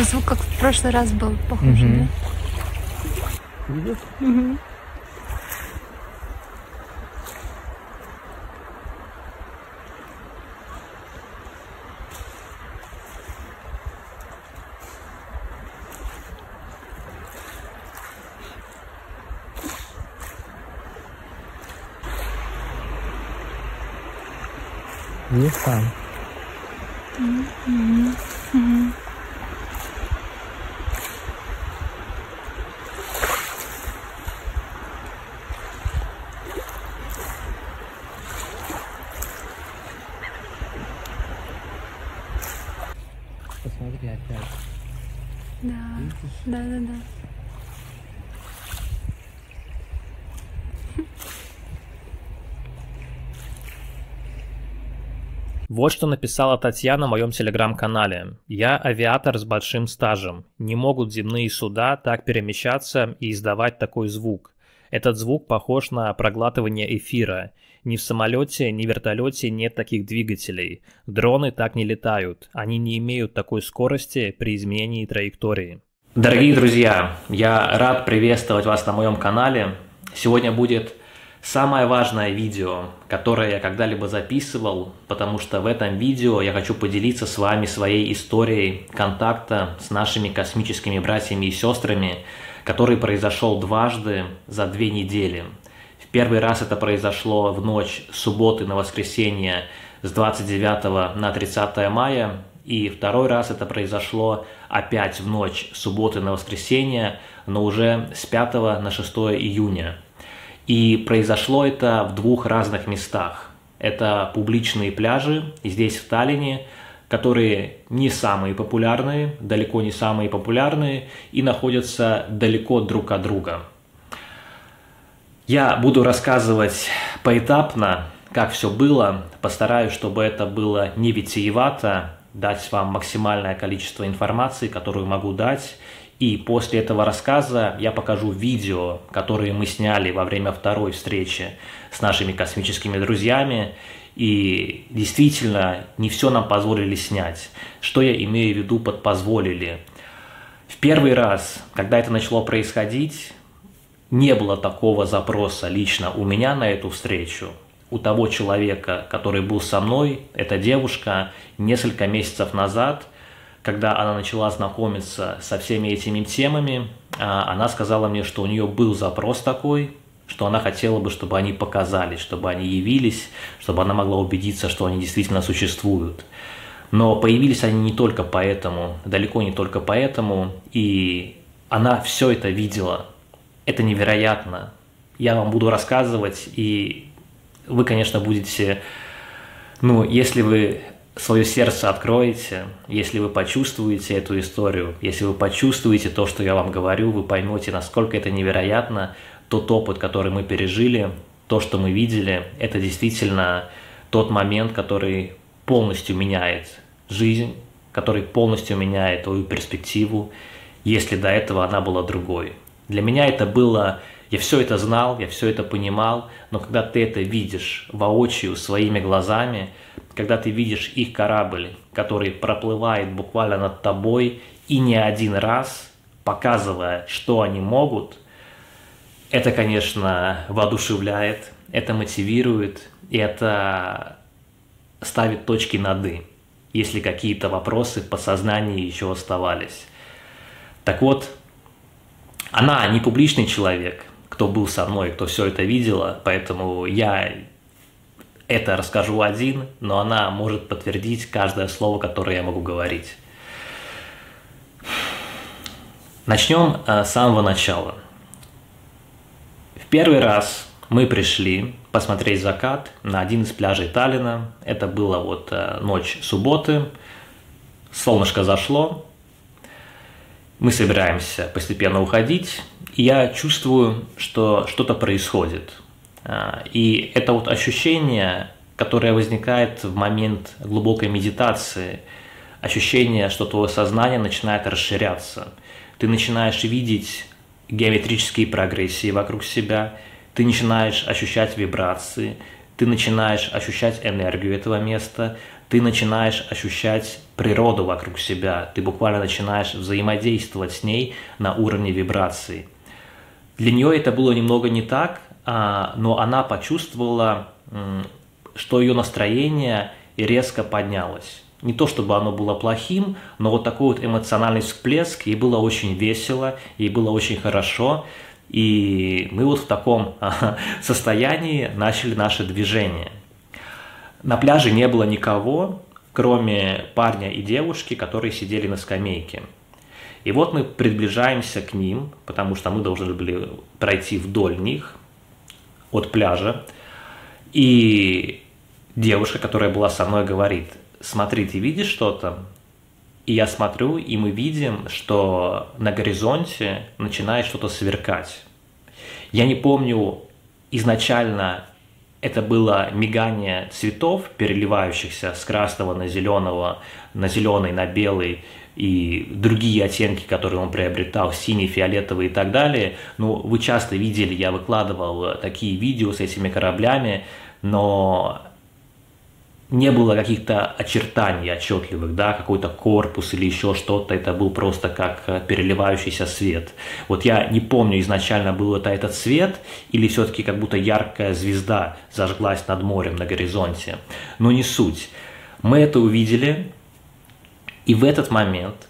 Такой звук, как в прошлый раз был, похоже, Мгм. да? Видишь? Мгм. Видишь там? Посмотри опять. Да, да, да, да. Вот что написала Татьяна в моем телеграм-канале. «Я авиатор с большим стажем. Не могут земные суда так перемещаться и издавать такой звук. Этот звук похож на проглатывание эфира. Ни в самолете, ни в вертолете нет таких двигателей. Дроны так не летают. Они не имеют такой скорости при изменении траектории». Дорогие друзья, я рад приветствовать вас на моем канале. Сегодня будет самое важное видео, которое я когда-либо записывал, потому что в этом видео я хочу поделиться с вами своей историей контакта с нашими космическими братьями и сестрами, который произошел дважды за две недели. В первый раз это произошло в ночь субботы на воскресенье с 29 на 30 мая, и второй раз это произошло опять в ночь субботы на воскресенье, но уже с 5 на 6 июня. И произошло это в двух разных местах. Это публичные пляжи здесь, в Таллине, которые не самые популярные, далеко не самые популярные и находятся далеко друг от друга. Я буду рассказывать поэтапно, как все было, постараюсь, чтобы это было не витиевато, дать вам максимальное количество информации, которую могу дать, и после этого рассказа я покажу видео, которые мы сняли во время второй встречи с нашими космическими друзьями. И действительно, не все нам позволили снять. Что я имею в виду под «позволили»? В первый раз, когда это начало происходить, не было такого запроса лично у меня на эту встречу. У того человека, который был со мной, эта девушка, несколько месяцев назад – когда она начала знакомиться со всеми этими темами, а, она сказала мне, что у нее был запрос такой, что она хотела бы, чтобы они показались, чтобы они явились, чтобы она могла убедиться, что они действительно существуют. Но появились они не только поэтому, далеко не только поэтому, и она все это видела. Это невероятно. Я вам буду рассказывать, и вы, конечно, будете, ну, если вы свое сердце откроете, если вы почувствуете эту историю, если вы почувствуете то, что я вам говорю, вы поймете, насколько это невероятно, тот опыт, который мы пережили, то, что мы видели, это действительно тот момент, который полностью меняет жизнь, который полностью меняет твою перспективу, если до этого она была другой. Для меня это было, я все это знал, я все это понимал, но когда ты это видишь воочию, своими глазами, когда ты видишь их корабль, который проплывает буквально над тобой и не один раз, показывая, что они могут, это, конечно, воодушевляет, это мотивирует, и это ставит точки над «и», если какие-то вопросы в подсознании еще оставались. Так вот, она не публичный человек, кто был со мной, кто все это видела, поэтому я это расскажу один, но она может подтвердить каждое слово, которое я могу говорить. Начнем э, с самого начала. В первый раз мы пришли посмотреть закат на один из пляжей Таллина. Это была вот э, ночь субботы. Солнышко зашло. Мы собираемся постепенно уходить. И я чувствую, что что-то происходит. А, и это вот ощущение, которое возникает в момент глубокой медитации, ощущение, что твое сознание начинает расширяться. Ты начинаешь видеть геометрические прогрессии вокруг себя, ты начинаешь ощущать вибрации, ты начинаешь ощущать энергию этого места, ты начинаешь ощущать природу вокруг себя, ты буквально начинаешь взаимодействовать с ней на уровне вибраций. Для нее это было немного не так, но она почувствовала, что ее настроение резко поднялось. Не то чтобы оно было плохим, но вот такой вот эмоциональный всплеск, ей было очень весело, ей было очень хорошо, и мы вот в таком состоянии начали наше движение. На пляже не было никого, кроме парня и девушки, которые сидели на скамейке. И вот мы приближаемся к ним, потому что мы должны были пройти вдоль них от пляжа. И девушка, которая была со мной, говорит, смотри, ты видишь что-то? И я смотрю, и мы видим, что на горизонте начинает что-то сверкать. Я не помню изначально это было мигание цветов, переливающихся с красного на зеленого, на зеленый, на белый, и другие оттенки, которые он приобретал, синий, фиолетовый и так далее. Ну, вы часто видели, я выкладывал такие видео с этими кораблями, но не было каких-то очертаний отчетливых, да, какой-то корпус или еще что-то, это был просто как э, переливающийся свет. Вот я не помню, изначально был это этот свет или все-таки как будто яркая звезда зажглась над морем на горизонте, но не суть. Мы это увидели, и в этот момент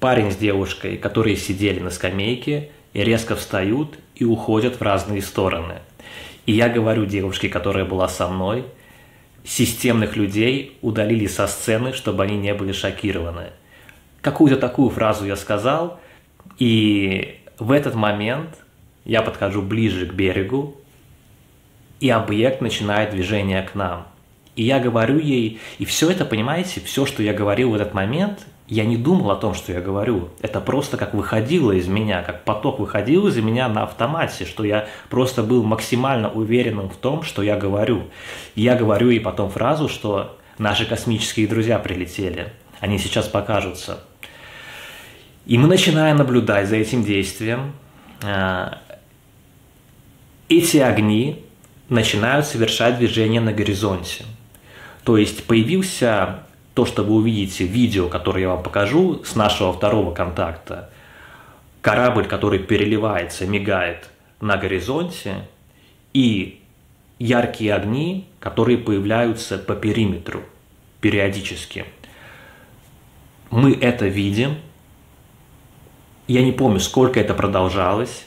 парень с девушкой, которые сидели на скамейке, резко встают и уходят в разные стороны. И я говорю девушке, которая была со мной – системных людей удалили со сцены, чтобы они не были шокированы. Какую-то такую фразу я сказал, и в этот момент я подхожу ближе к берегу, и объект начинает движение к нам. И я говорю ей, и все это, понимаете, все, что я говорил в этот момент, я не думал о том, что я говорю. Это просто как выходило из меня, как поток выходил из меня на автомате, что я просто был максимально уверенным в том, что я говорю. Я говорю и потом фразу, что наши космические друзья прилетели. Они сейчас покажутся. И мы начинаем наблюдать за этим действием. А, эти огни начинают совершать движение на горизонте. То есть появился то, что вы увидите в видео, которое я вам покажу с нашего второго контакта, корабль, который переливается, мигает на горизонте, и яркие огни, которые появляются по периметру периодически. Мы это видим. Я не помню, сколько это продолжалось,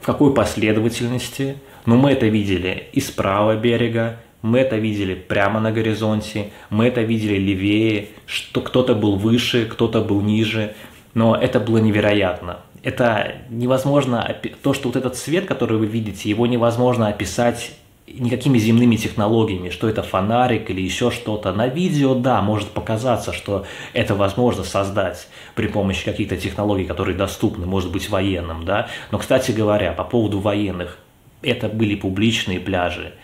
в какой последовательности, но мы это видели и с правого берега, мы это видели прямо на горизонте, мы это видели левее, что кто-то был выше, кто-то был ниже, но это было невероятно. Это невозможно, то, что вот этот цвет, который вы видите, его невозможно описать никакими земными технологиями, что это фонарик или еще что-то. На видео, да, может показаться, что это возможно создать при помощи каких-то технологий, которые доступны, может быть, военным, да. Но, кстати говоря, по поводу военных, это были публичные пляжи,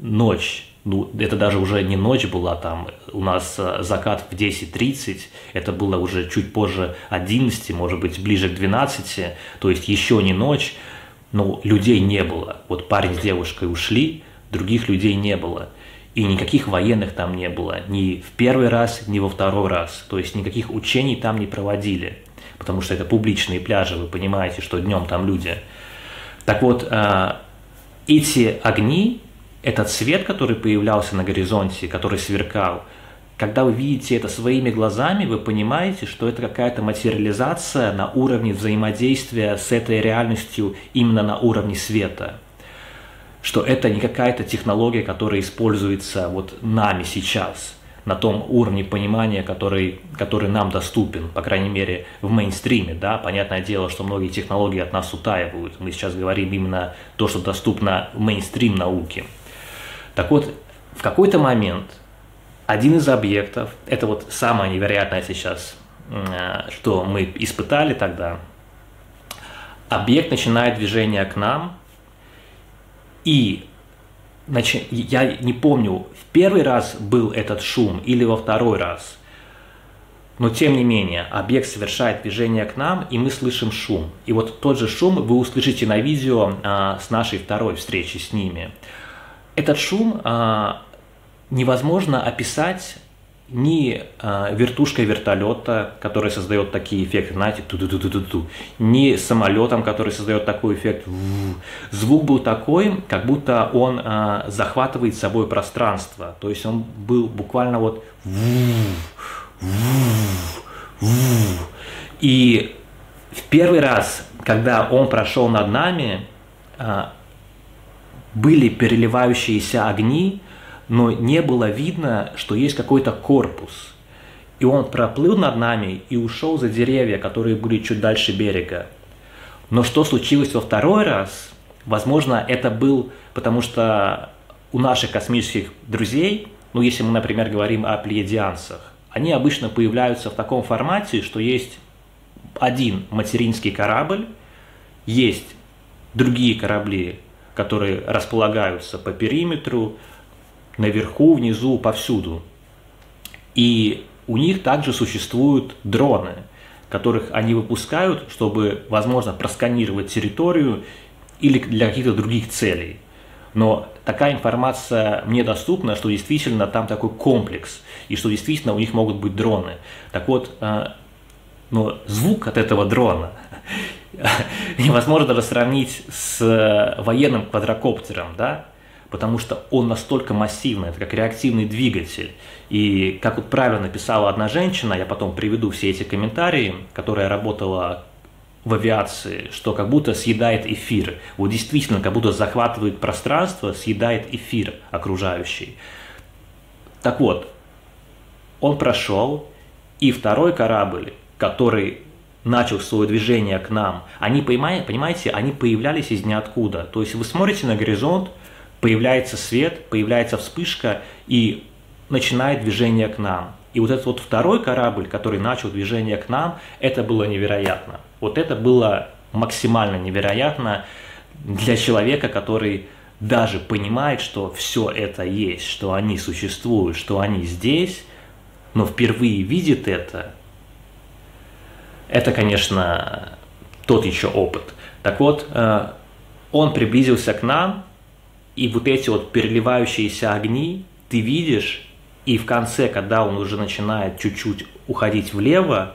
ночь, ну, это даже уже не ночь была там, у нас э, закат в 10.30, это было уже чуть позже 11, может быть, ближе к 12, то есть еще не ночь, но людей не было. Вот парень с девушкой ушли, других людей не было. И никаких военных там не было, ни в первый раз, ни во второй раз. То есть никаких учений там не проводили, потому что это публичные пляжи, вы понимаете, что днем там люди. Так вот, э, эти огни, этот свет, который появлялся на горизонте, который сверкал, когда вы видите это своими глазами, вы понимаете, что это какая-то материализация на уровне взаимодействия с этой реальностью именно на уровне света. Что это не какая-то технология, которая используется вот нами сейчас, на том уровне понимания, который, который нам доступен, по крайней мере, в мейнстриме. Да? Понятное дело, что многие технологии от нас утаивают. Мы сейчас говорим именно то, что доступно в мейнстрим науки – так вот, в какой-то момент один из объектов, это вот самое невероятное сейчас, э, что мы испытали тогда, объект начинает движение к нам, и я не помню, в первый раз был этот шум или во второй раз, но тем не менее, объект совершает движение к нам, и мы слышим шум. И вот тот же шум вы услышите на видео а, с нашей второй встречи с ними этот шум а, невозможно описать ни э, вертушкой вертолета, который создает такие эффекты, знаете, ту -ту -ту -ту -ту -ту, ни самолетом, который создает такой эффект. Звук был такой, как будто он э, захватывает собой пространство. То есть он был буквально вот и в первый раз, когда он прошел над нами, э, были переливающиеся огни, но не было видно, что есть какой-то корпус. И он проплыл над нами и ушел за деревья, которые были чуть дальше берега. Но что случилось во второй раз? Возможно, это был потому что у наших космических друзей, ну если мы, например, говорим о плеядианцах, они обычно появляются в таком формате, что есть один материнский корабль, есть другие корабли, которые располагаются по периметру, наверху, внизу, повсюду. И у них также существуют дроны, которых они выпускают, чтобы, возможно, просканировать территорию или для каких-то других целей. Но такая информация мне доступна, что действительно там такой комплекс, и что действительно у них могут быть дроны. Так вот, э, но звук от этого дрона невозможно даже сравнить с военным квадрокоптером, да? потому что он настолько массивный, это как реактивный двигатель. И как вот правильно написала одна женщина, я потом приведу все эти комментарии, которая работала в авиации, что как будто съедает эфир. Вот действительно, как будто захватывает пространство, съедает эфир окружающий. Так вот, он прошел, и второй корабль, который начал свое движение к нам, они, понимаете, они появлялись из ниоткуда. То есть вы смотрите на горизонт, появляется свет, появляется вспышка и начинает движение к нам. И вот этот вот второй корабль, который начал движение к нам, это было невероятно. Вот это было максимально невероятно для человека, который даже понимает, что все это есть, что они существуют, что они здесь, но впервые видит это, это, конечно, тот еще опыт. Так вот, э, он приблизился к нам, и вот эти вот переливающиеся огни ты видишь, и в конце, когда он уже начинает чуть-чуть уходить влево,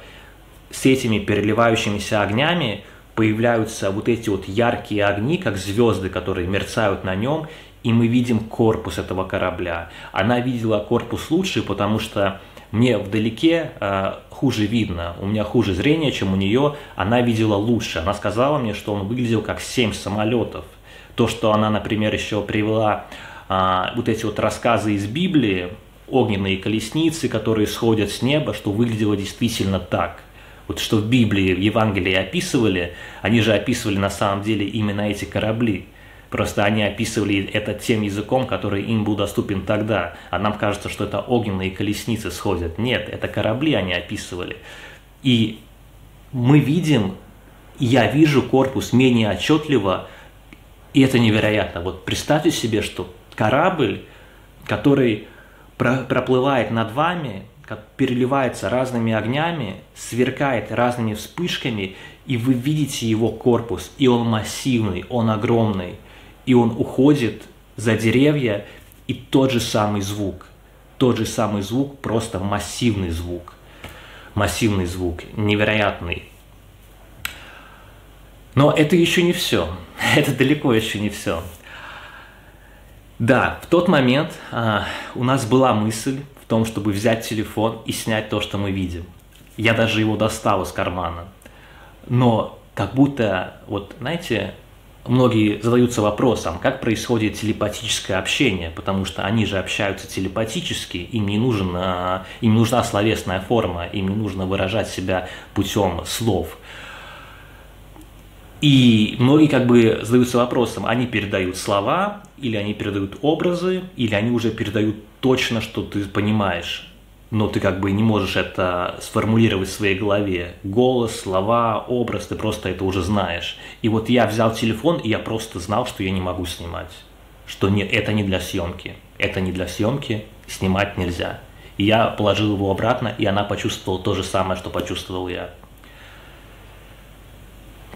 с этими переливающимися огнями появляются вот эти вот яркие огни, как звезды, которые мерцают на нем, и мы видим корпус этого корабля. Она видела корпус лучше, потому что мне вдалеке э, хуже видно, у меня хуже зрение, чем у нее, она видела лучше. Она сказала мне, что он выглядел как семь самолетов. То, что она, например, еще привела а, вот эти вот рассказы из Библии, огненные колесницы, которые сходят с неба, что выглядело действительно так. Вот что в Библии, в Евангелии описывали, они же описывали на самом деле именно эти корабли. Просто они описывали это тем языком, который им был доступен тогда. А нам кажется, что это огненные колесницы сходят. Нет, это корабли они описывали. И мы видим, я вижу корпус менее отчетливо, и это невероятно. Вот представьте себе, что корабль, который проплывает над вами, как переливается разными огнями, сверкает разными вспышками, и вы видите его корпус, и он массивный, он огромный, и он уходит за деревья, и тот же самый звук, тот же самый звук, просто массивный звук, массивный звук, невероятный. Но это еще не все. Это далеко еще не все. Да, в тот момент а, у нас была мысль в том, чтобы взять телефон и снять то, что мы видим. Я даже его достал из кармана. Но как будто, вот знаете, многие задаются вопросом, как происходит телепатическое общение, потому что они же общаются телепатически, им не, нужен, а, им нужна словесная форма, им не нужно выражать себя путем слов. И многие как бы задаются вопросом, они передают слова, или они передают образы, или они уже передают точно, что ты понимаешь, но ты как бы не можешь это сформулировать в своей голове. Голос, слова, образ, ты просто это уже знаешь. И вот я взял телефон, и я просто знал, что я не могу снимать. Что не, это не для съемки. Это не для съемки, снимать нельзя. И я положил его обратно, и она почувствовала то же самое, что почувствовал я.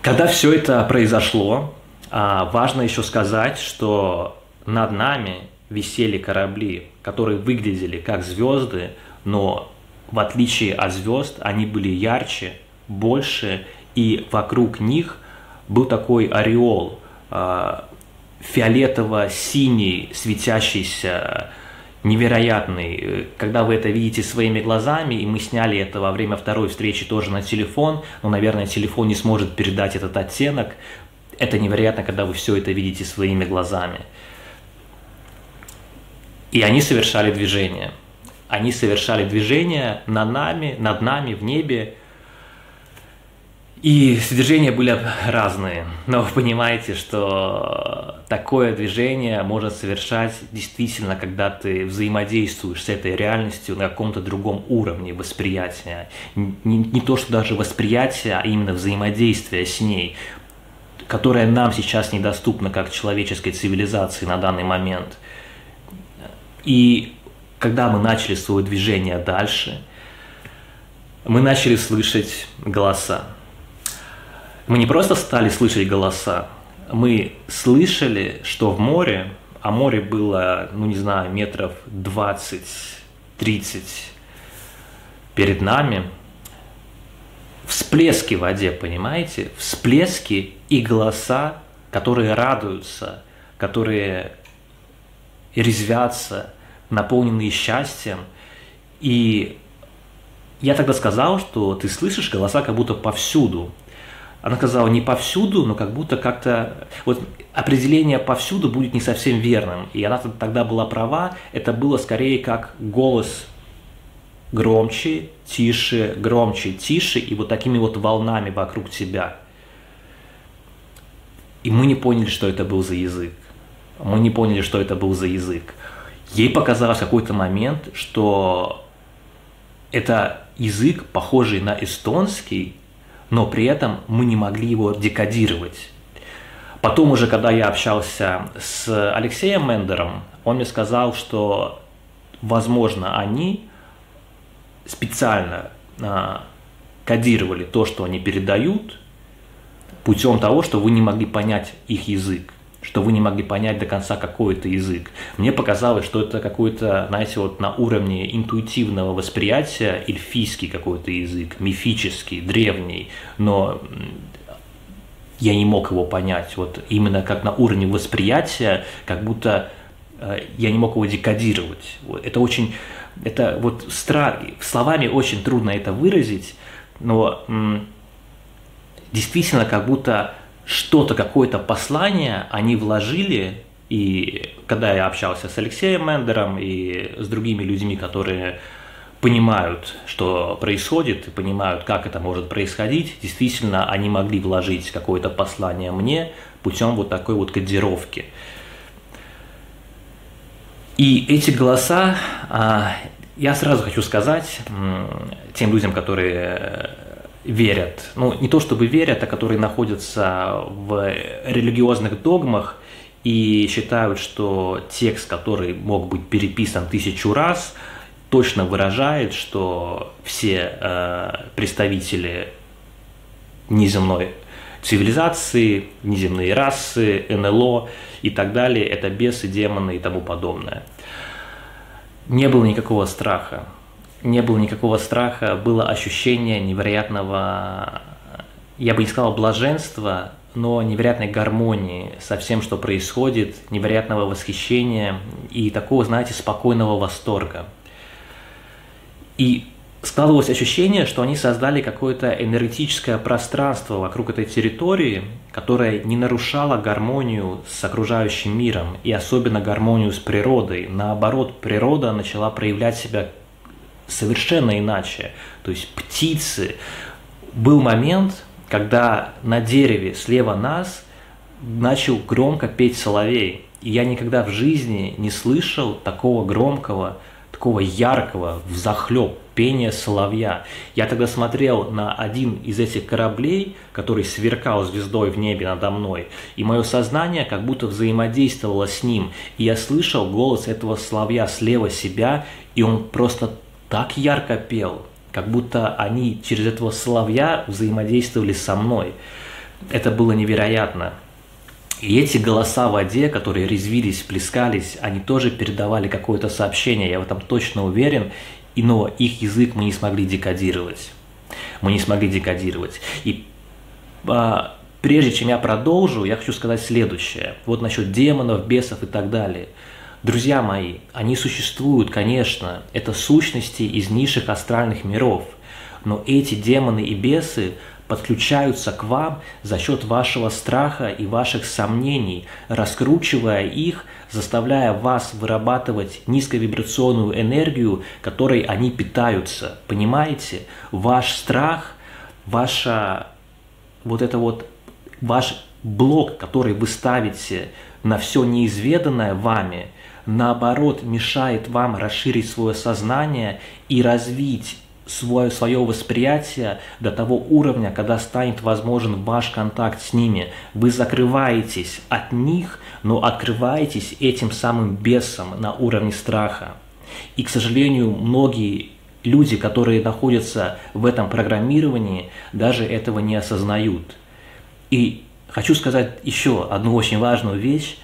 Когда все это произошло, а, важно еще сказать, что над нами висели корабли, которые выглядели как звезды, но в отличие от звезд они были ярче, больше, и вокруг них был такой ореол, э, фиолетово-синий, светящийся, невероятный. Когда вы это видите своими глазами, и мы сняли это во время второй встречи тоже на телефон, но, наверное, телефон не сможет передать этот оттенок. Это невероятно, когда вы все это видите своими глазами. И они совершали движение. Они совершали движение над нами, над нами в небе, и движения были разные, но вы понимаете, что такое движение можно совершать действительно, когда ты взаимодействуешь с этой реальностью на каком-то другом уровне восприятия. Не, не то, что даже восприятие, а именно взаимодействие с ней, которое нам сейчас недоступно как человеческой цивилизации на данный момент. И когда мы начали свое движение дальше, мы начали слышать голоса мы не просто стали слышать голоса, мы слышали, что в море, а море было, ну не знаю, метров 20-30 перед нами, всплески в воде, понимаете? Всплески и голоса, которые радуются, которые резвятся, наполненные счастьем. И я тогда сказал, что ты слышишь голоса как будто повсюду. Она сказала не повсюду, но как будто как-то... Вот определение повсюду будет не совсем верным. И она тогда была права, это было скорее как голос громче, тише, громче, тише, и вот такими вот волнами вокруг тебя. И мы не поняли, что это был за язык. Мы не поняли, что это был за язык. Ей показалось в какой-то момент, что это язык, похожий на эстонский, но при этом мы не могли его декодировать. Потом уже, когда я общался с Алексеем Мендером, он мне сказал, что, возможно, они специально а, кодировали то, что они передают, путем того, что вы не могли понять их язык что вы не могли понять до конца какой это язык. Мне показалось, что это какой-то, знаете, вот на уровне интуитивного восприятия эльфийский какой-то язык, мифический, древний, но я не мог его понять. Вот именно как на уровне восприятия, как будто э, я не мог его декодировать. Это очень, это вот стра... словами очень трудно это выразить, но действительно как будто что-то, какое-то послание они вложили, и когда я общался с Алексеем Мендером и с другими людьми, которые понимают, что происходит, и понимают, как это может происходить, действительно, они могли вложить какое-то послание мне путем вот такой вот кодировки. И эти голоса, а, я сразу хочу сказать тем людям, которые верят, ну не то чтобы верят, а которые находятся в религиозных догмах и считают, что текст, который мог быть переписан тысячу раз, точно выражает, что все э, представители неземной цивилизации, неземные расы, НЛО и так далее, это бесы, демоны и тому подобное. Не было никакого страха не было никакого страха, было ощущение невероятного, я бы не сказал блаженства, но невероятной гармонии со всем, что происходит, невероятного восхищения и такого, знаете, спокойного восторга. И складывалось ощущение, что они создали какое-то энергетическое пространство вокруг этой территории, которое не нарушало гармонию с окружающим миром и особенно гармонию с природой. Наоборот, природа начала проявлять себя совершенно иначе. То есть птицы. Был момент, когда на дереве слева нас начал громко петь соловей. И я никогда в жизни не слышал такого громкого, такого яркого, взахлеб пения соловья. Я тогда смотрел на один из этих кораблей, который сверкал звездой в небе надо мной, и мое сознание как будто взаимодействовало с ним, и я слышал голос этого соловья слева себя, и он просто так ярко пел, как будто они через этого соловья взаимодействовали со мной. Это было невероятно. И эти голоса в воде, которые резвились, плескались, они тоже передавали какое-то сообщение, я в этом точно уверен, и, но их язык мы не смогли декодировать. Мы не смогли декодировать. И а, прежде чем я продолжу, я хочу сказать следующее. Вот насчет демонов, бесов и так далее. Друзья мои, они существуют, конечно, это сущности из низших астральных миров, но эти демоны и бесы подключаются к вам за счет вашего страха и ваших сомнений, раскручивая их, заставляя вас вырабатывать низковибрационную энергию, которой они питаются. Понимаете? Ваш страх, ваша вот это вот ваш блок, который вы ставите на все неизведанное вами, наоборот, мешает вам расширить свое сознание и развить свое, свое восприятие до того уровня, когда станет возможен ваш контакт с ними. Вы закрываетесь от них, но открываетесь этим самым бесом на уровне страха. И, к сожалению, многие люди, которые находятся в этом программировании, даже этого не осознают. И хочу сказать еще одну очень важную вещь.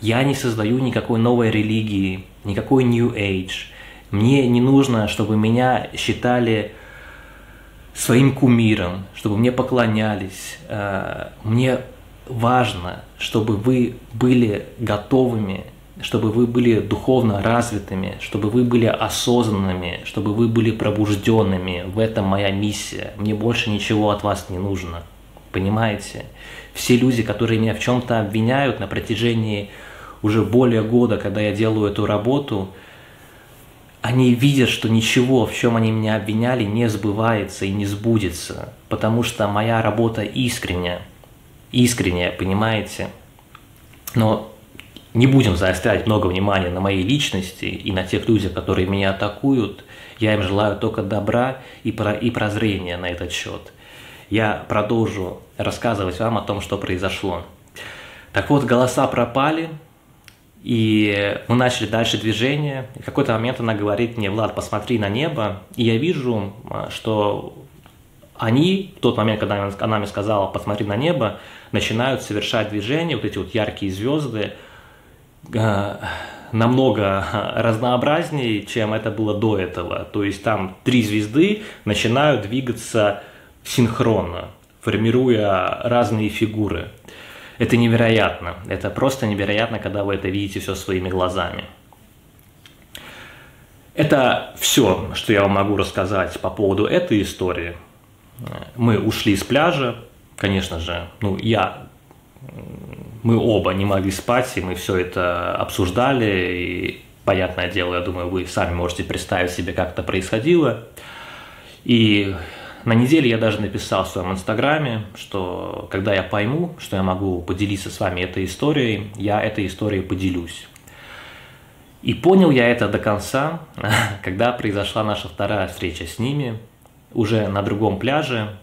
Я не создаю никакой новой религии, никакой New Age – мне не нужно, чтобы меня считали своим кумиром, чтобы мне поклонялись. Э, мне важно, чтобы вы были готовыми, чтобы вы были духовно развитыми, чтобы вы были осознанными, чтобы вы были пробужденными. В этом моя миссия. Мне больше ничего от вас не нужно. Понимаете? Все люди, которые меня в чем-то обвиняют на протяжении уже более года, когда я делаю эту работу – они видят, что ничего, в чем они меня обвиняли, не сбывается и не сбудется, потому что моя работа искренняя, искренняя, понимаете? Но не будем заострять много внимания на моей личности и на тех людях, которые меня атакуют. Я им желаю только добра и, про, и прозрения на этот счет. Я продолжу рассказывать вам о том, что произошло. Так вот, голоса пропали, и мы начали дальше движение. И в какой-то момент она говорит мне, Влад, посмотри на небо. И я вижу, а, что они, в тот момент, когда она мне сказала, посмотри на небо, начинают совершать движение, вот эти вот яркие звезды, а, намного разнообразнее, чем это было до этого. То есть там три звезды начинают двигаться синхронно, формируя разные фигуры. Это невероятно. Это просто невероятно, когда вы это видите все своими глазами. Это все, что я вам могу рассказать по поводу этой истории. Мы ушли с пляжа, конечно же, ну я, мы оба не могли спать, и мы все это обсуждали, и понятное дело, я думаю, вы сами можете представить себе, как это происходило. И на неделе я даже написал в своем инстаграме, что когда я пойму, что я могу поделиться с вами этой историей, я этой историей поделюсь. И понял я это до конца, когда произошла наша вторая встреча с ними, уже на другом пляже.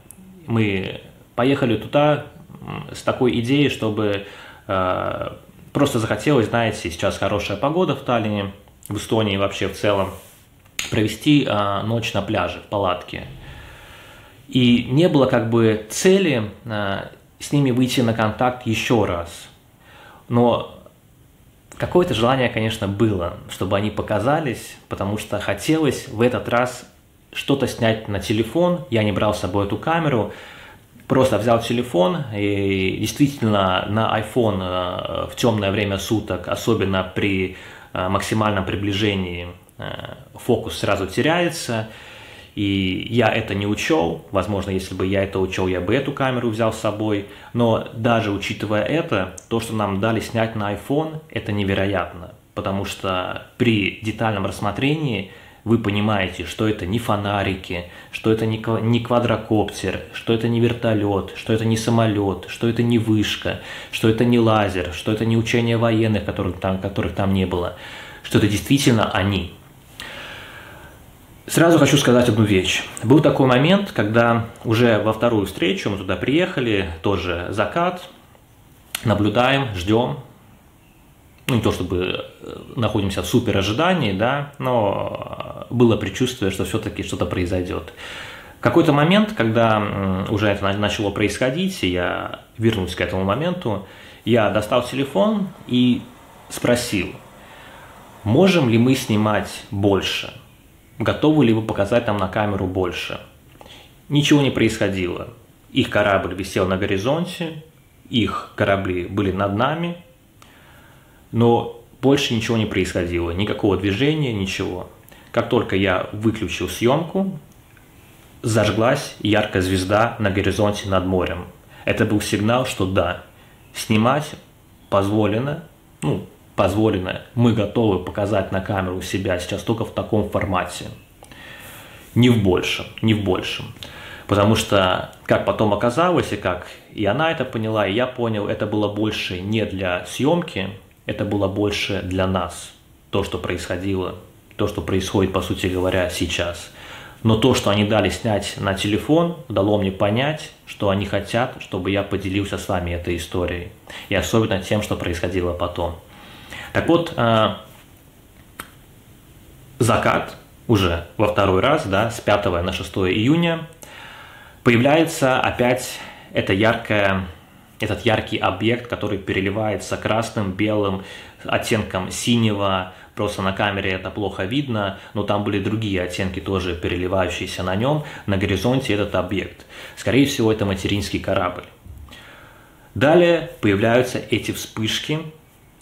Мы поехали туда с такой идеей, чтобы э, просто захотелось, знаете, сейчас хорошая погода в Таллине, в Эстонии вообще в целом, провести э, ночь на пляже в палатке. И не было как бы цели а, с ними выйти на контакт еще раз. Но какое-то желание, конечно, было, чтобы они показались, потому что хотелось в этот раз что-то снять на телефон. Я не брал с собой эту камеру, просто взял телефон и действительно на iPhone а, в темное время суток, особенно при а, максимальном приближении, фокус сразу теряется – и я это не учел, возможно, если бы я это учел, я бы эту камеру взял с собой, но даже учитывая это, то, что нам дали снять на iPhone, это невероятно, потому что при детальном рассмотрении вы понимаете, что это не фонарики, что это не квадрокоптер, что это не вертолет, что это не самолет, что это не вышка, что это не лазер, что это не учение военных, которых там, которых там не было, что это действительно они – Сразу хочу сказать одну вещь. Был такой момент, когда уже во вторую встречу мы туда приехали, тоже закат, наблюдаем, ждем. Ну, не то чтобы э, находимся в супер ожидании, да, но было предчувствие, что все-таки что-то произойдет. В какой-то момент, когда уже это начало происходить, я вернусь к этому моменту, я достал телефон и спросил, можем ли мы снимать больше? Готовы ли вы показать нам на камеру больше? Ничего не происходило. Их корабль висел на горизонте, их корабли были над нами, но больше ничего не происходило, никакого движения, ничего. Как только я выключил съемку, зажглась яркая звезда на горизонте над морем. Это был сигнал, что да, снимать позволено, ну, позволено, мы готовы показать на камеру себя сейчас только в таком формате. Не в большем, не в большем. Потому что, как потом оказалось, и как и она это поняла, и я понял, это было больше не для съемки, это было больше для нас. То, что происходило, то, что происходит, по сути говоря, сейчас. Но то, что они дали снять на телефон, дало мне понять, что они хотят, чтобы я поделился с вами этой историей. И особенно тем, что происходило потом. Так вот, э, закат уже во второй раз, да, с 5 на 6 июня, появляется опять это яркое, этот яркий объект, который переливается красным, белым, оттенком синего, просто на камере это плохо видно, но там были другие оттенки тоже переливающиеся на нем, на горизонте этот объект. Скорее всего, это материнский корабль. Далее появляются эти вспышки,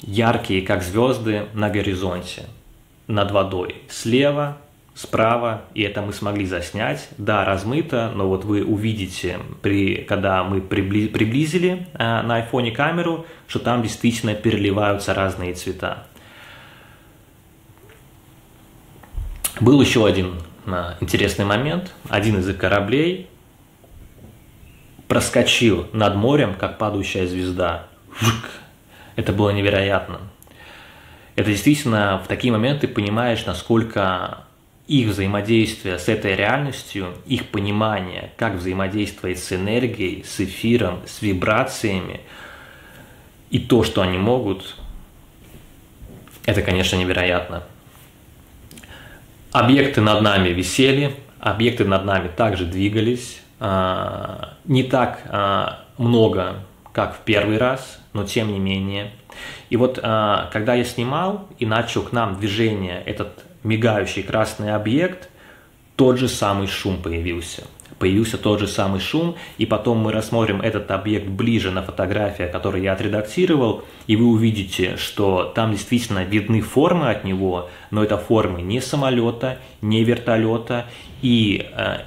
яркие, как звезды, на горизонте, над водой. Слева, справа, и это мы смогли заснять. Да, размыто, но вот вы увидите, при, когда мы приблизили э, на айфоне камеру, что там действительно переливаются разные цвета. Был еще один а, интересный момент. Один из их кораблей проскочил над морем, как падающая звезда. Это было невероятно. Это действительно в такие моменты понимаешь, насколько их взаимодействие с этой реальностью, их понимание, как взаимодействовать с энергией, с эфиром, с вибрациями, и то, что они могут, это, конечно, невероятно. Объекты над нами висели, объекты над нами также двигались. А, не так а, много, как в первый раз, но тем не менее. И вот а, когда я снимал и начал к нам движение, этот мигающий красный объект, тот же самый шум появился появился тот же самый шум, и потом мы рассмотрим этот объект ближе на фотографиях, которые я отредактировал, и вы увидите, что там действительно видны формы от него, но это формы не самолета, не вертолета и э,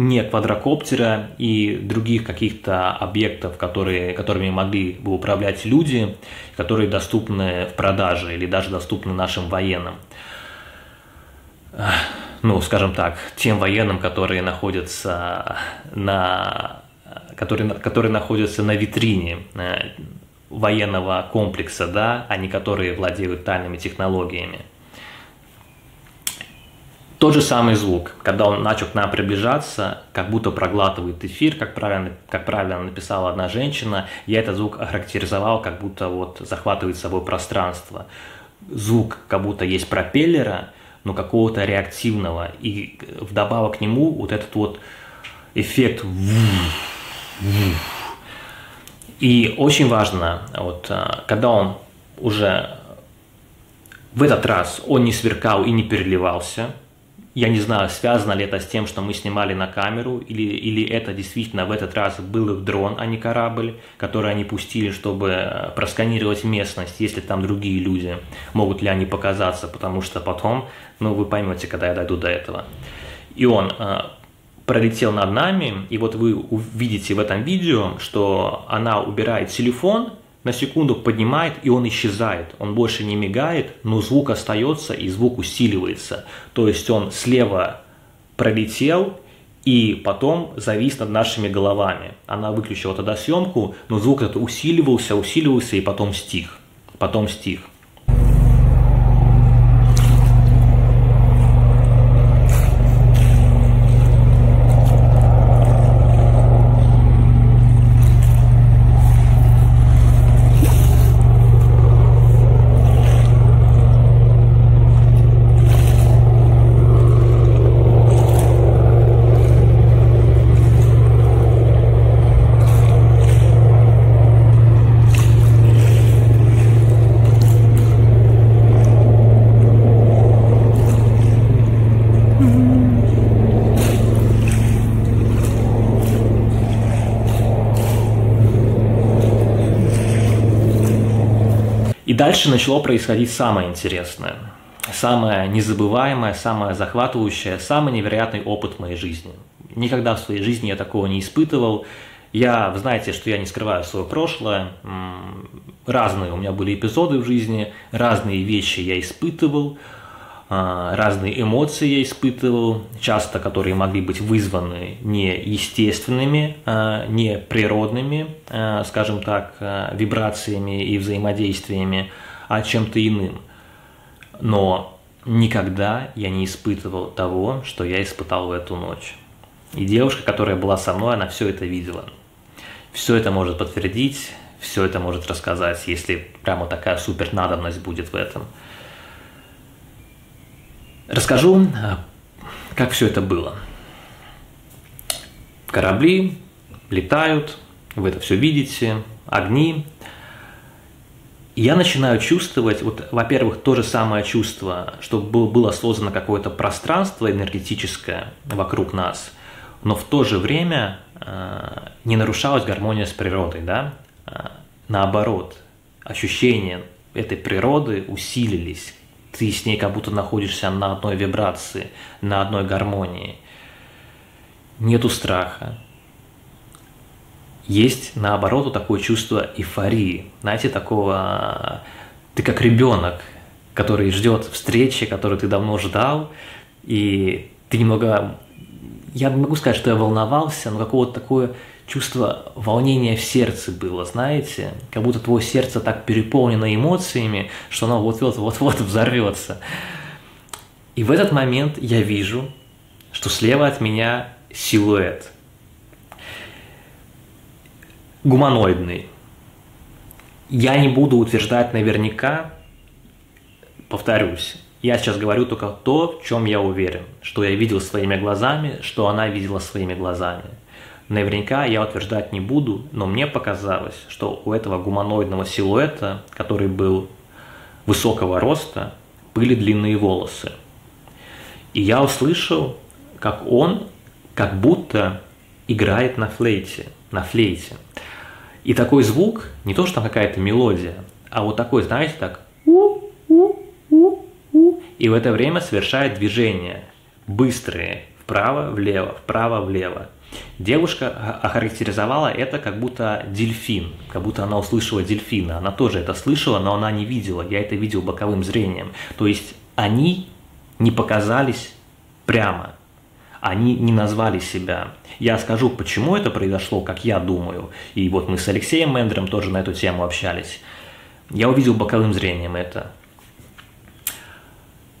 не квадрокоптера и других каких-то объектов, которые, которыми могли бы управлять люди, которые доступны в продаже или даже доступны нашим военным ну, скажем так, тем военным, которые находятся на, которые, которые находятся на витрине э, военного комплекса, да, а не которые владеют тайными технологиями. Тот же самый звук, когда он начал к нам приближаться, как будто проглатывает эфир, как правильно, как правильно написала одна женщина, я этот звук охарактеризовал, как будто вот захватывает собой пространство. Звук, как будто есть пропеллера, но какого-то реактивного. И вдобавок к нему вот этот вот эффект и очень важно, вот, а, когда он уже в этот раз он не сверкал и не переливался, я не знаю, связано ли это с тем, что мы снимали на камеру, или, или это действительно в этот раз был их дрон, а не корабль, который они пустили, чтобы э, просканировать местность, если там другие люди, могут ли они показаться, потому что потом, ну, вы поймете, когда я дойду до этого. И он э, пролетел над нами, и вот вы увидите в этом видео, что она убирает телефон, на секунду поднимает, и он исчезает. Он больше не мигает, но звук остается, и звук усиливается. То есть он слева пролетел, и потом завис над нашими головами. Она выключила тогда съемку, но звук этот усиливался, усиливался, и потом стих. Потом стих. Дальше начало происходить самое интересное, самое незабываемое, самое захватывающее, самый невероятный опыт моей жизни. Никогда в своей жизни я такого не испытывал. Я, знаете, что я не скрываю свое прошлое. Разные у меня были эпизоды в жизни, разные вещи я испытывал, разные эмоции я испытывал, часто которые могли быть вызваны не естественными, а, не природными, а, скажем так, вибрациями и взаимодействиями, а чем-то иным. Но никогда я не испытывал того, что я испытал в эту ночь. И девушка, которая была со мной, она все это видела. Все это может подтвердить, все это может рассказать, если прямо такая супер надобность будет в этом. Расскажу, а, как все это было. Корабли летают, вы это все видите, огни. Я начинаю чувствовать, вот, во-первых, то же самое чувство, что было создано какое-то пространство энергетическое вокруг нас, но в то же время э, не нарушалась гармония с природой, да? Э, наоборот, ощущения этой природы усилились, ты с ней как будто находишься на одной вибрации, на одной гармонии. Нету страха. Есть, наоборот, такое чувство эйфории. Знаете, такого... Ты как ребенок, который ждет встречи, которую ты давно ждал, и ты немного... Я не могу сказать, что я волновался, но какого-то такое чувство волнения в сердце было, знаете, как будто твое сердце так переполнено эмоциями, что оно вот-вот, вот-вот взорвется. И в этот момент я вижу, что слева от меня силуэт. Гуманоидный. Я не буду утверждать наверняка, повторюсь, я сейчас говорю только то, в чем я уверен, что я видел своими глазами, что она видела своими глазами – Наверняка я утверждать не буду, но мне показалось, что у этого гуманоидного силуэта, который был высокого роста, были длинные волосы. И я услышал, как он как будто играет на флейте, на флейте. И такой звук, не то что там какая-то мелодия, а вот такой, знаете, так и в это время совершает движения быстрые, вправо-влево, вправо-влево. Девушка охарактеризовала это как будто дельфин, как будто она услышала дельфина. Она тоже это слышала, но она не видела. Я это видел боковым зрением. То есть они не показались прямо. Они не назвали себя. Я скажу, почему это произошло, как я думаю. И вот мы с Алексеем Мендром тоже на эту тему общались. Я увидел боковым зрением это.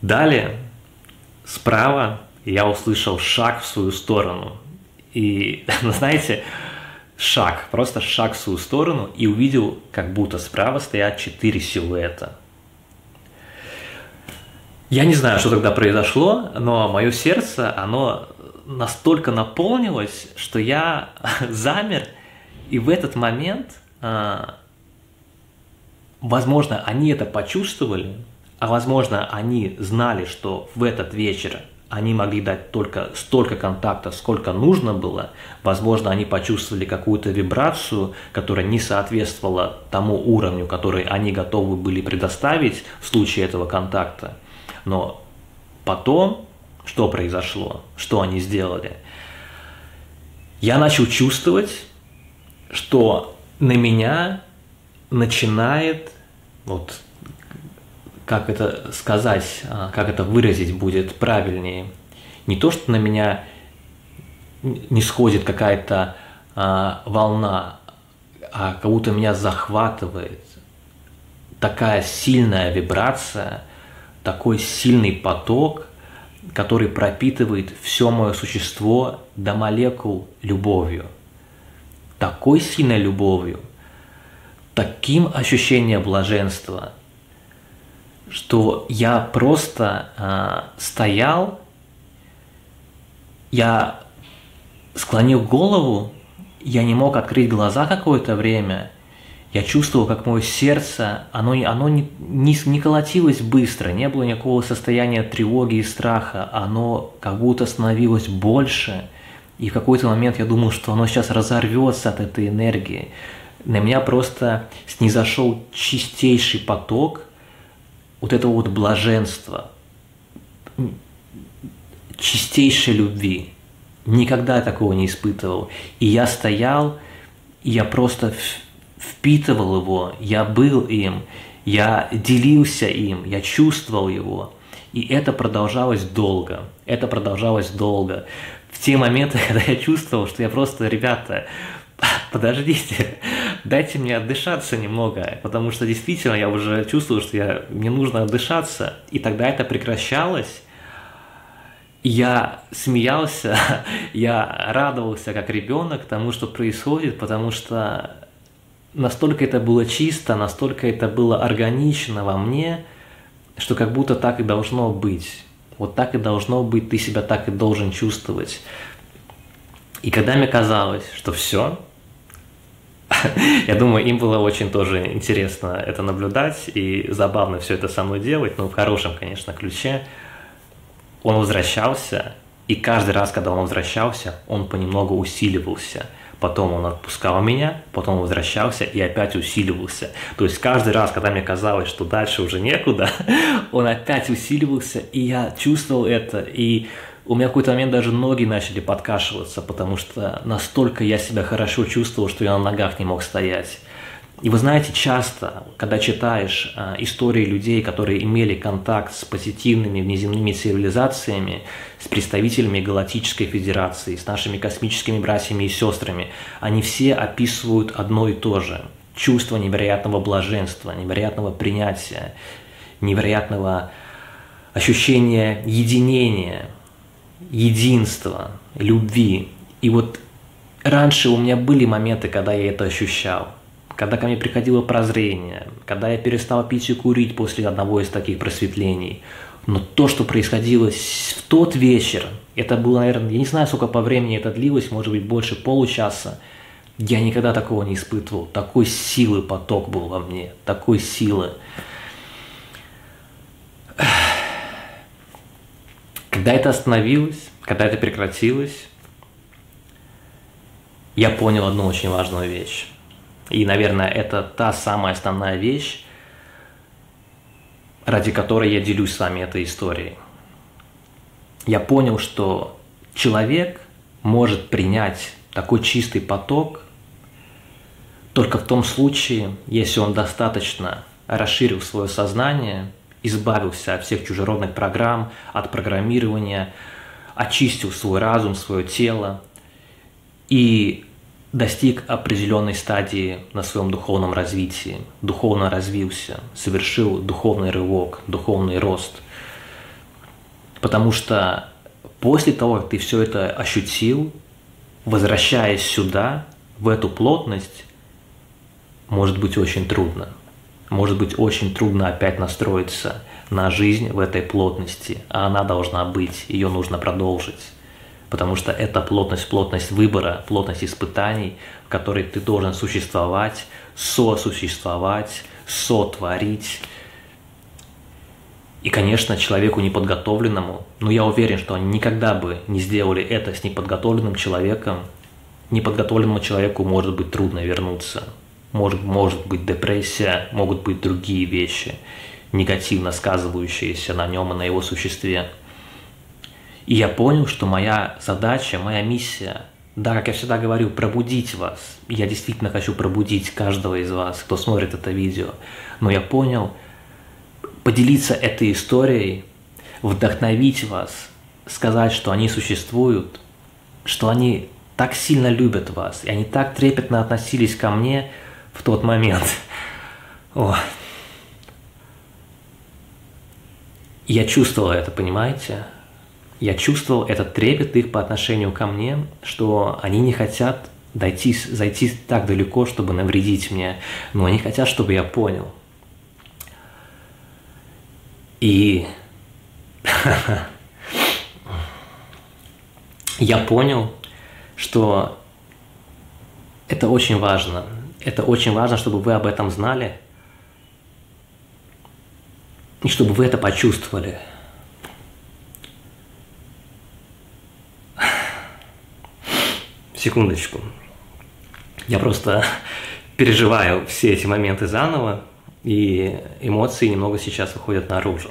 Далее, справа я услышал шаг в свою сторону. И, ну, знаете, шаг, просто шаг в свою сторону и увидел, как будто справа стоят четыре силуэта. Я не знаю, что тогда произошло, но мое сердце, оно настолько наполнилось, что я замер, и в этот момент, а, возможно, они это почувствовали, а возможно, они знали, что в этот вечер они могли дать только столько контактов, сколько нужно было. Возможно, они почувствовали какую-то вибрацию, которая не соответствовала тому уровню, который они готовы были предоставить в случае этого контакта. Но потом, что произошло, что они сделали? Я начал чувствовать, что на меня начинает вот как это сказать, а, как это выразить будет правильнее. Не то, что на меня не сходит какая-то а, волна, а как будто меня захватывает такая сильная вибрация, такой сильный поток, который пропитывает все мое существо до молекул любовью. Такой сильной любовью, таким ощущением блаженства – что я просто э, стоял, я склонил голову, я не мог открыть глаза какое-то время, я чувствовал, как мое сердце, оно, оно не, не, не колотилось быстро, не было никакого состояния тревоги и страха, оно как будто становилось больше, и в какой-то момент я думал, что оно сейчас разорвется от этой энергии. на меня просто снизошел чистейший поток вот этого вот блаженства, чистейшей любви. Никогда такого не испытывал. И я стоял, и я просто впитывал его, я был им, я делился им, я чувствовал его. И это продолжалось долго. Это продолжалось долго. В те моменты, когда я чувствовал, что я просто, ребята, подождите, дайте мне отдышаться немного, потому что действительно я уже чувствую, что я, мне нужно отдышаться. И тогда это прекращалось. Я смеялся, я радовался как ребенок тому, что происходит, потому что настолько это было чисто, настолько это было органично во мне, что как будто так и должно быть. Вот так и должно быть, ты себя так и должен чувствовать. И когда мне казалось, что все, я думаю, им было очень тоже интересно это наблюдать и забавно все это со мной делать, ну, в хорошем, конечно, ключе. Он возвращался, и каждый раз, когда он возвращался, он понемногу усиливался – потом он отпускал меня, потом возвращался и опять усиливался. То есть каждый раз, когда мне казалось, что дальше уже некуда, он опять усиливался, и я чувствовал это, и у меня в какой-то момент даже ноги начали подкашиваться, потому что настолько я себя хорошо чувствовал, что я на ногах не мог стоять. И вы знаете, часто, когда читаешь э, истории людей, которые имели контакт с позитивными внеземными цивилизациями, с представителями Галактической Федерации, с нашими космическими братьями и сестрами, они все описывают одно и то же – чувство невероятного блаженства, невероятного принятия, невероятного ощущения единения, единства, любви. И вот раньше у меня были моменты, когда я это ощущал – когда ко мне приходило прозрение, когда я перестал пить и курить после одного из таких просветлений. Но то, что происходило в тот вечер, это было, наверное, я не знаю, сколько по времени это длилось, может быть, больше получаса, я никогда такого не испытывал. Такой силы поток был во мне, такой силы. Когда это остановилось, когда это прекратилось, я понял одну очень важную вещь. И, наверное, это та самая основная вещь, ради которой я делюсь с вами этой историей. Я понял, что человек может принять такой чистый поток только в том случае, если он достаточно расширил свое сознание, избавился от всех чужеродных программ, от программирования, очистил свой разум, свое тело и достиг определенной стадии на своем духовном развитии, духовно развился, совершил духовный рывок, духовный рост. Потому что после того, как ты все это ощутил, возвращаясь сюда, в эту плотность, может быть очень трудно. Может быть очень трудно опять настроиться на жизнь в этой плотности, а она должна быть, ее нужно продолжить потому что это плотность, плотность выбора, плотность испытаний, в которой ты должен существовать, сосуществовать, сотворить. И, конечно, человеку неподготовленному, но я уверен, что они никогда бы не сделали это с неподготовленным человеком. Неподготовленному человеку может быть трудно вернуться. Может, может быть депрессия, могут быть другие вещи, негативно сказывающиеся на нем и на его существе. И я понял, что моя задача, моя миссия, да, как я всегда говорю, пробудить вас. Я действительно хочу пробудить каждого из вас, кто смотрит это видео. Но я понял, поделиться этой историей, вдохновить вас, сказать, что они существуют, что они так сильно любят вас, и они так трепетно относились ко мне в тот момент. О. Я чувствовал это, понимаете? я чувствовал этот трепет их по отношению ко мне, что они не хотят дойти, зайти так далеко, чтобы навредить мне, но они хотят, чтобы я понял. И я понял, что это очень важно. Это очень важно, чтобы вы об этом знали, и чтобы вы это почувствовали – Секундочку. Я просто переживаю все эти моменты заново, и эмоции немного сейчас выходят наружу.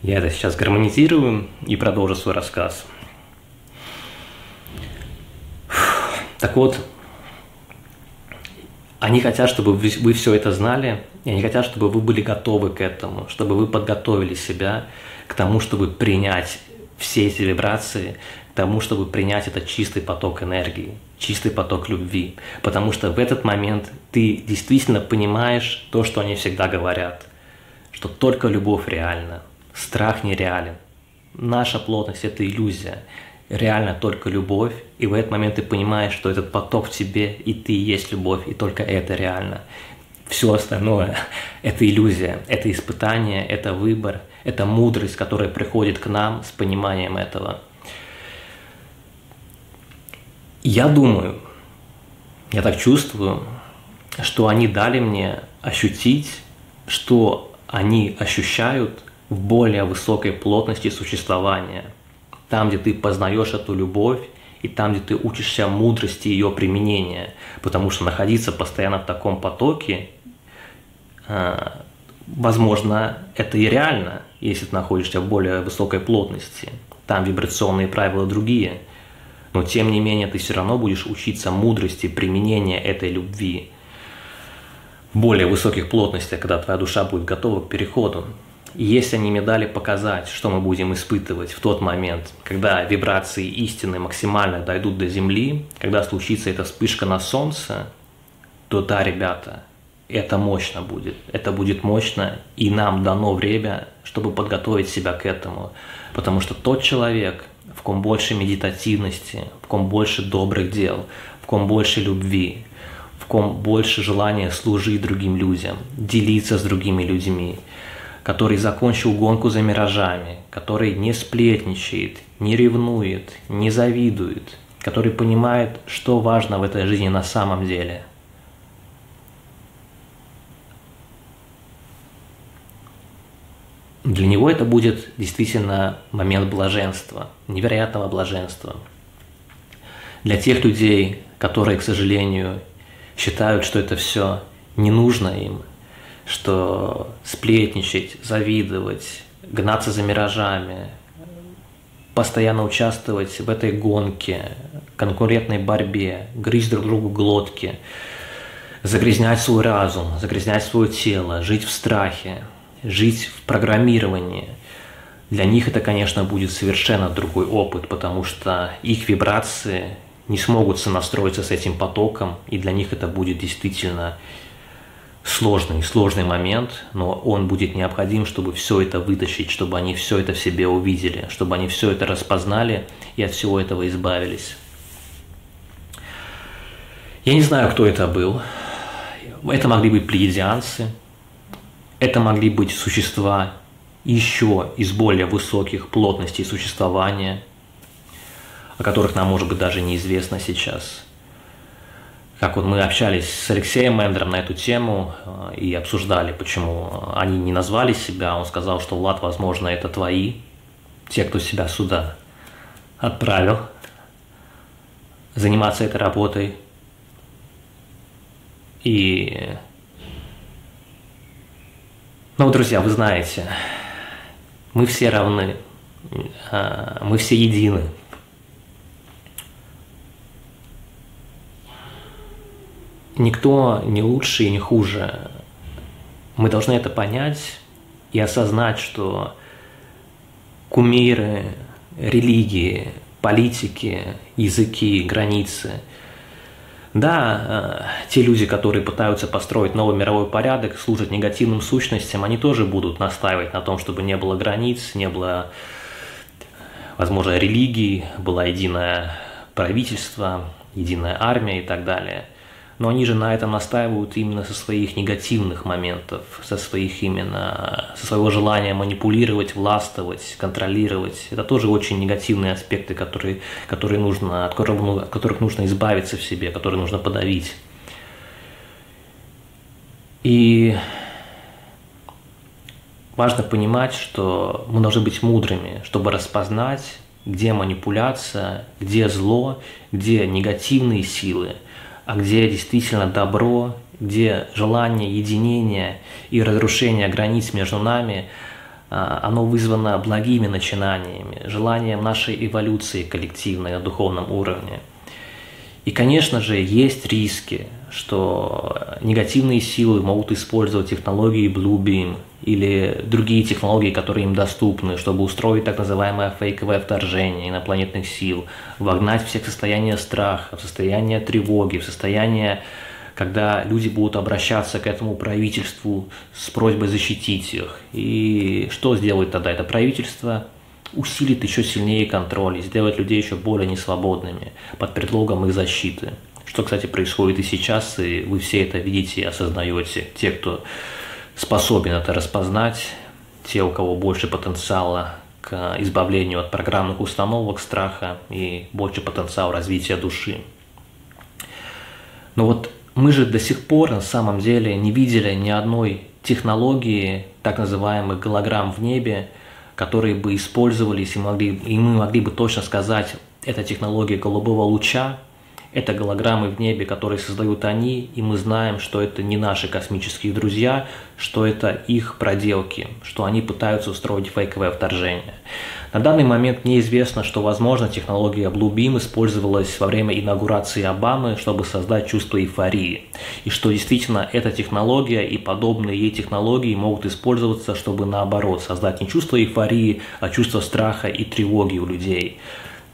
Я это сейчас гармонизирую и продолжу свой рассказ. Так вот, они хотят, чтобы вы, вы все это знали, и они хотят, чтобы вы были готовы к этому, чтобы вы подготовили себя к тому, чтобы принять все эти вибрации, к тому, чтобы принять этот чистый поток энергии, чистый поток любви. Потому что в этот момент ты действительно понимаешь то, что они всегда говорят, что только любовь реальна, страх нереален. Наша плотность – это иллюзия, реально только любовь, и в этот момент ты понимаешь, что этот поток в тебе, и ты есть любовь, и только это реально. Все остальное – это иллюзия, это испытание, это выбор, это мудрость, которая приходит к нам с пониманием этого. Я думаю, я так чувствую, что они дали мне ощутить, что они ощущают в более высокой плотности существования. Там, где ты познаешь эту любовь, и там, где ты учишься мудрости ее применения. Потому что находиться постоянно в таком потоке а, возможно, это и реально, если ты находишься в более высокой плотности. Там вибрационные правила другие. Но тем не менее ты все равно будешь учиться мудрости применения этой любви в более высоких плотностях, когда твоя душа будет готова к переходу. И если они мне дали показать, что мы будем испытывать в тот момент, когда вибрации истины максимально дойдут до Земли, когда случится эта вспышка на Солнце, то да, ребята, это мощно будет. Это будет мощно, и нам дано время, чтобы подготовить себя к этому. Потому что тот человек, в ком больше медитативности, в ком больше добрых дел, в ком больше любви, в ком больше желания служить другим людям, делиться с другими людьми, который закончил гонку за миражами, который не сплетничает, не ревнует, не завидует, который понимает, что важно в этой жизни на самом деле – Для него это будет действительно момент блаженства, невероятного блаженства. Для тех людей, которые, к сожалению, считают, что это все не нужно им, что сплетничать, завидовать, гнаться за миражами, постоянно участвовать в этой гонке, конкурентной борьбе, грызть друг другу глотки, загрязнять свой разум, загрязнять свое тело, жить в страхе, жить в программировании. Для них это, конечно, будет совершенно другой опыт, потому что их вибрации не смогут сонастроиться с этим потоком, и для них это будет действительно сложный, сложный момент, но он будет необходим, чтобы все это вытащить, чтобы они все это в себе увидели, чтобы они все это распознали и от всего этого избавились. Я не знаю, кто это был. Это могли быть плеядианцы, это могли быть существа еще из более высоких плотностей существования, о которых нам, может быть, даже неизвестно сейчас. Как вот мы общались с Алексеем Мендром на эту тему э, и обсуждали, почему они не назвали себя. Он сказал, что Влад, возможно, это твои, те, кто себя сюда отправил заниматься этой работой. И ну, друзья, вы знаете, мы все равны, а, мы все едины. Никто не лучше и не хуже. Мы должны это понять и осознать, что кумиры, религии, политики, языки, границы – да, э, те люди, которые пытаются построить новый мировой порядок, служат негативным сущностям, они тоже будут настаивать на том, чтобы не было границ, не было, возможно, религии, было единое правительство, единая армия и так далее но они же на этом настаивают именно со своих негативных моментов, со своих именно, со своего желания манипулировать, властвовать, контролировать. Это тоже очень негативные аспекты, которые, которые нужно, от, которых, ну, от которых нужно избавиться в себе, которые нужно подавить. И важно понимать, что мы должны быть мудрыми, чтобы распознать, где манипуляция, где зло, где негативные силы – а где действительно добро, где желание единения и разрушения границ между нами, а, оно вызвано благими начинаниями, желанием нашей эволюции коллективной на духовном уровне. И, конечно же, есть риски, что негативные силы могут использовать технологии Bluebeam или другие технологии, которые им доступны, чтобы устроить так называемое фейковое вторжение инопланетных сил, вогнать всех в состояние страха, в состояние тревоги, в состояние, когда люди будут обращаться к этому правительству с просьбой защитить их. И что сделает тогда это правительство? усилит еще сильнее контроль и сделает людей еще более несвободными под предлогом их защиты. Что, кстати, происходит и сейчас, и вы все это видите и осознаете. Те, кто способен это распознать, те, у кого больше потенциала к избавлению от программных установок страха и больше потенциал развития души. Но вот мы же до сих пор на самом деле не видели ни одной технологии так называемых голограмм в небе, которые бы использовались и, могли, и мы могли бы точно сказать, это технология голубого луча, это голограммы в небе, которые создают они, и мы знаем, что это не наши космические друзья, что это их проделки, что они пытаются устроить фейковое вторжение. На данный момент неизвестно, что, возможно, технология Blue Beam использовалась во время инаугурации Обамы, чтобы создать чувство эйфории, и что действительно эта технология и подобные ей технологии могут использоваться, чтобы наоборот создать не чувство эйфории, а чувство страха и тревоги у людей.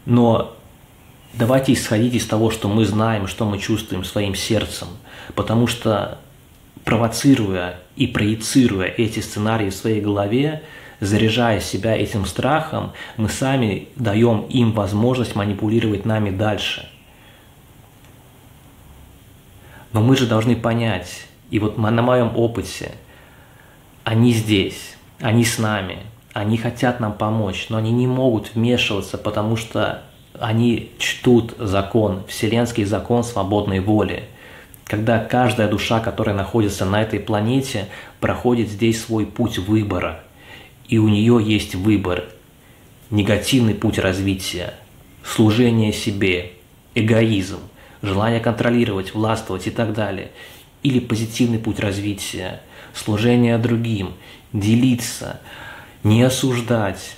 Но Давайте исходить из того, что мы знаем, что мы чувствуем своим сердцем, потому что провоцируя и проецируя эти сценарии в своей голове, заряжая себя этим страхом, мы сами даем им возможность манипулировать нами дальше. Но мы же должны понять, и вот на моем опыте, они здесь, они с нами, они хотят нам помочь, но они не могут вмешиваться, потому что они чтут закон, вселенский закон свободной воли. Когда каждая душа, которая находится на этой планете, проходит здесь свой путь выбора, и у нее есть выбор, негативный путь развития, служение себе, эгоизм, желание контролировать, властвовать и так далее, или позитивный путь развития, служение другим, делиться, не осуждать,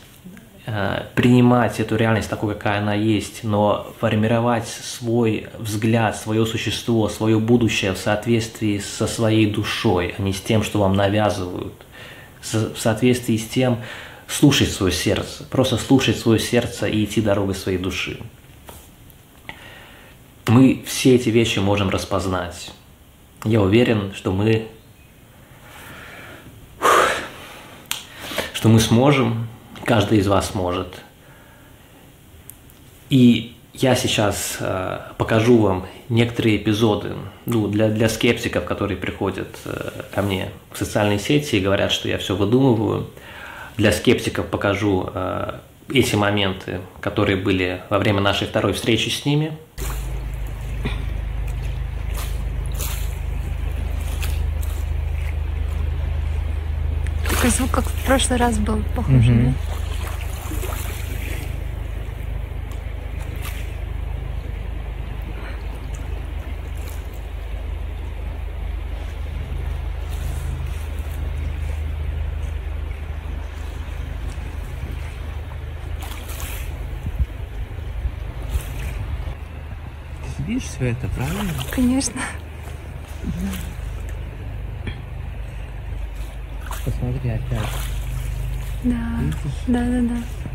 принимать эту реальность такой, какая она есть, но формировать свой взгляд, свое существо, свое будущее в соответствии со своей душой, а не с тем, что вам навязывают, в соответствии с тем, слушать свое сердце, просто слушать свое сердце и идти дорогой своей души. Мы все эти вещи можем распознать. Я уверен, что мы что мы сможем каждый из вас может. И я сейчас э, покажу вам некоторые эпизоды ну, для, для скептиков, которые приходят э, ко мне в социальные сети и говорят, что я все выдумываю. Для скептиков покажу э, эти моменты, которые были во время нашей второй встречи с ними. Такой звук, как в прошлый раз был похож, mm-hmm. да? видишь все это, правильно? Конечно. Посмотри опять. Да, да, да, да.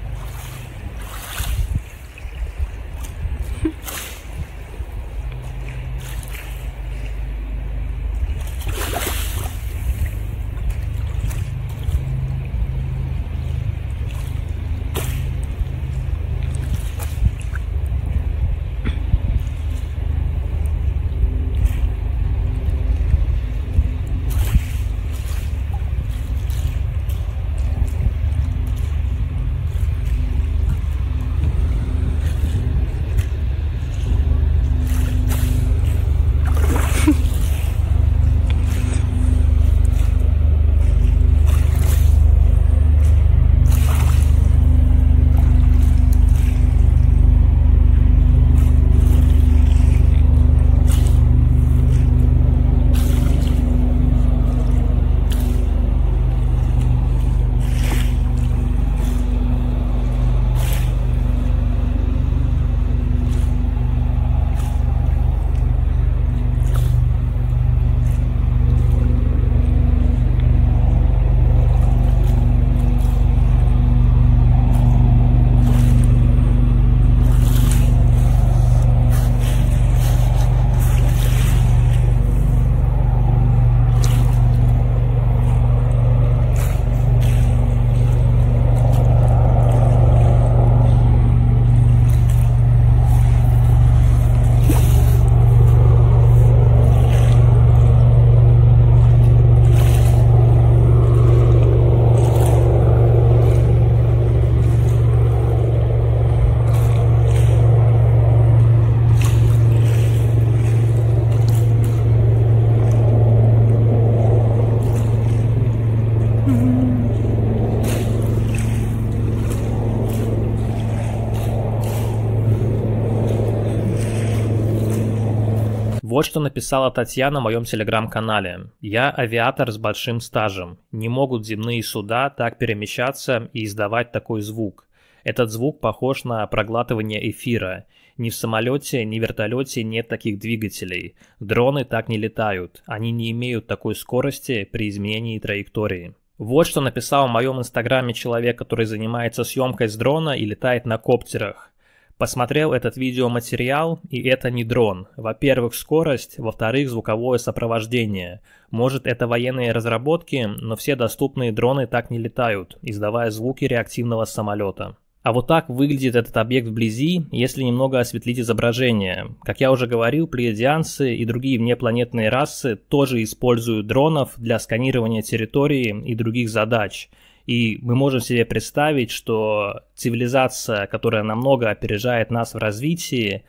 Что написала Татьяна в моем телеграм-канале. «Я авиатор с большим стажем. Не могут земные суда так перемещаться и издавать такой звук. Этот звук похож на проглатывание эфира. Ни в самолете, ни в вертолете нет таких двигателей. Дроны так не летают. Они не имеют такой скорости при изменении траектории». Вот что написал в моем инстаграме человек, который занимается съемкой с дрона и летает на коптерах. Посмотрел этот видеоматериал, и это не дрон. Во-первых, скорость, во-вторых, звуковое сопровождение. Может, это военные разработки, но все доступные дроны так не летают, издавая звуки реактивного самолета. А вот так выглядит этот объект вблизи, если немного осветлить изображение. Как я уже говорил, плеядианцы и другие внепланетные расы тоже используют дронов для сканирования территории и других задач – и мы можем себе представить, что цивилизация, которая намного опережает нас в развитии,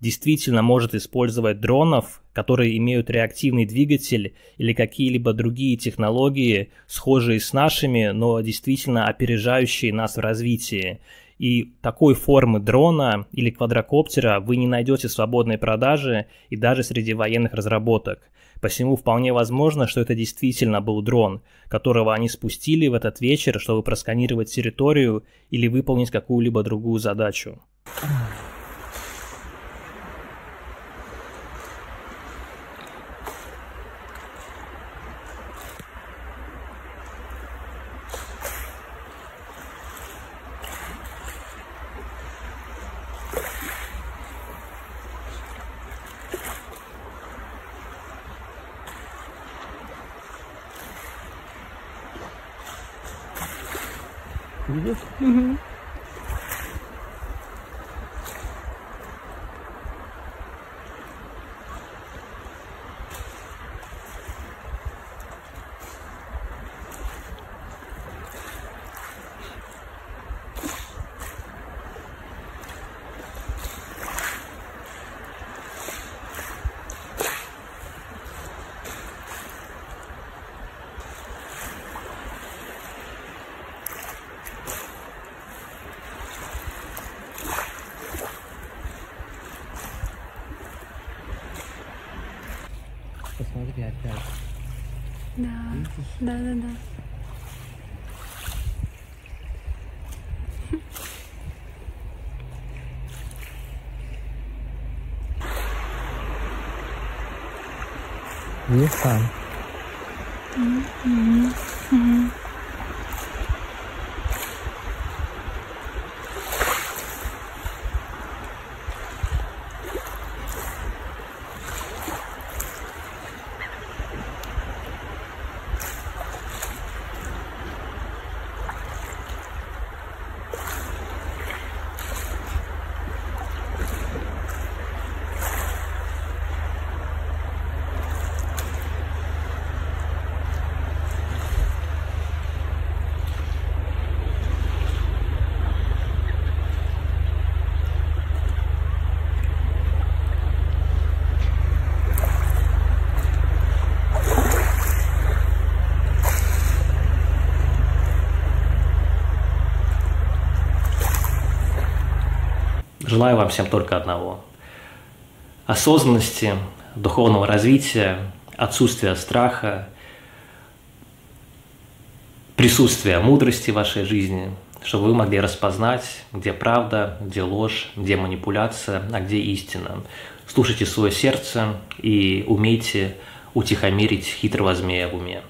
действительно может использовать дронов, которые имеют реактивный двигатель или какие-либо другие технологии, схожие с нашими, но действительно опережающие нас в развитии. И такой формы дрона или квадрокоптера вы не найдете в свободной продаже и даже среди военных разработок. Посему вполне возможно, что это действительно был дрон, которого они спустили в этот вечер, чтобы просканировать территорию или выполнить какую-либо другую задачу. Видишь? Угу. Посмотри опять. Да, Видишь? да, да, да. Не сам. Желаю вам всем только одного. Осознанности, духовного развития, отсутствия страха, присутствия мудрости в вашей жизни, чтобы вы могли распознать, где правда, где ложь, где манипуляция, а где истина. Слушайте свое сердце и умейте утихомирить хитрого змея в уме.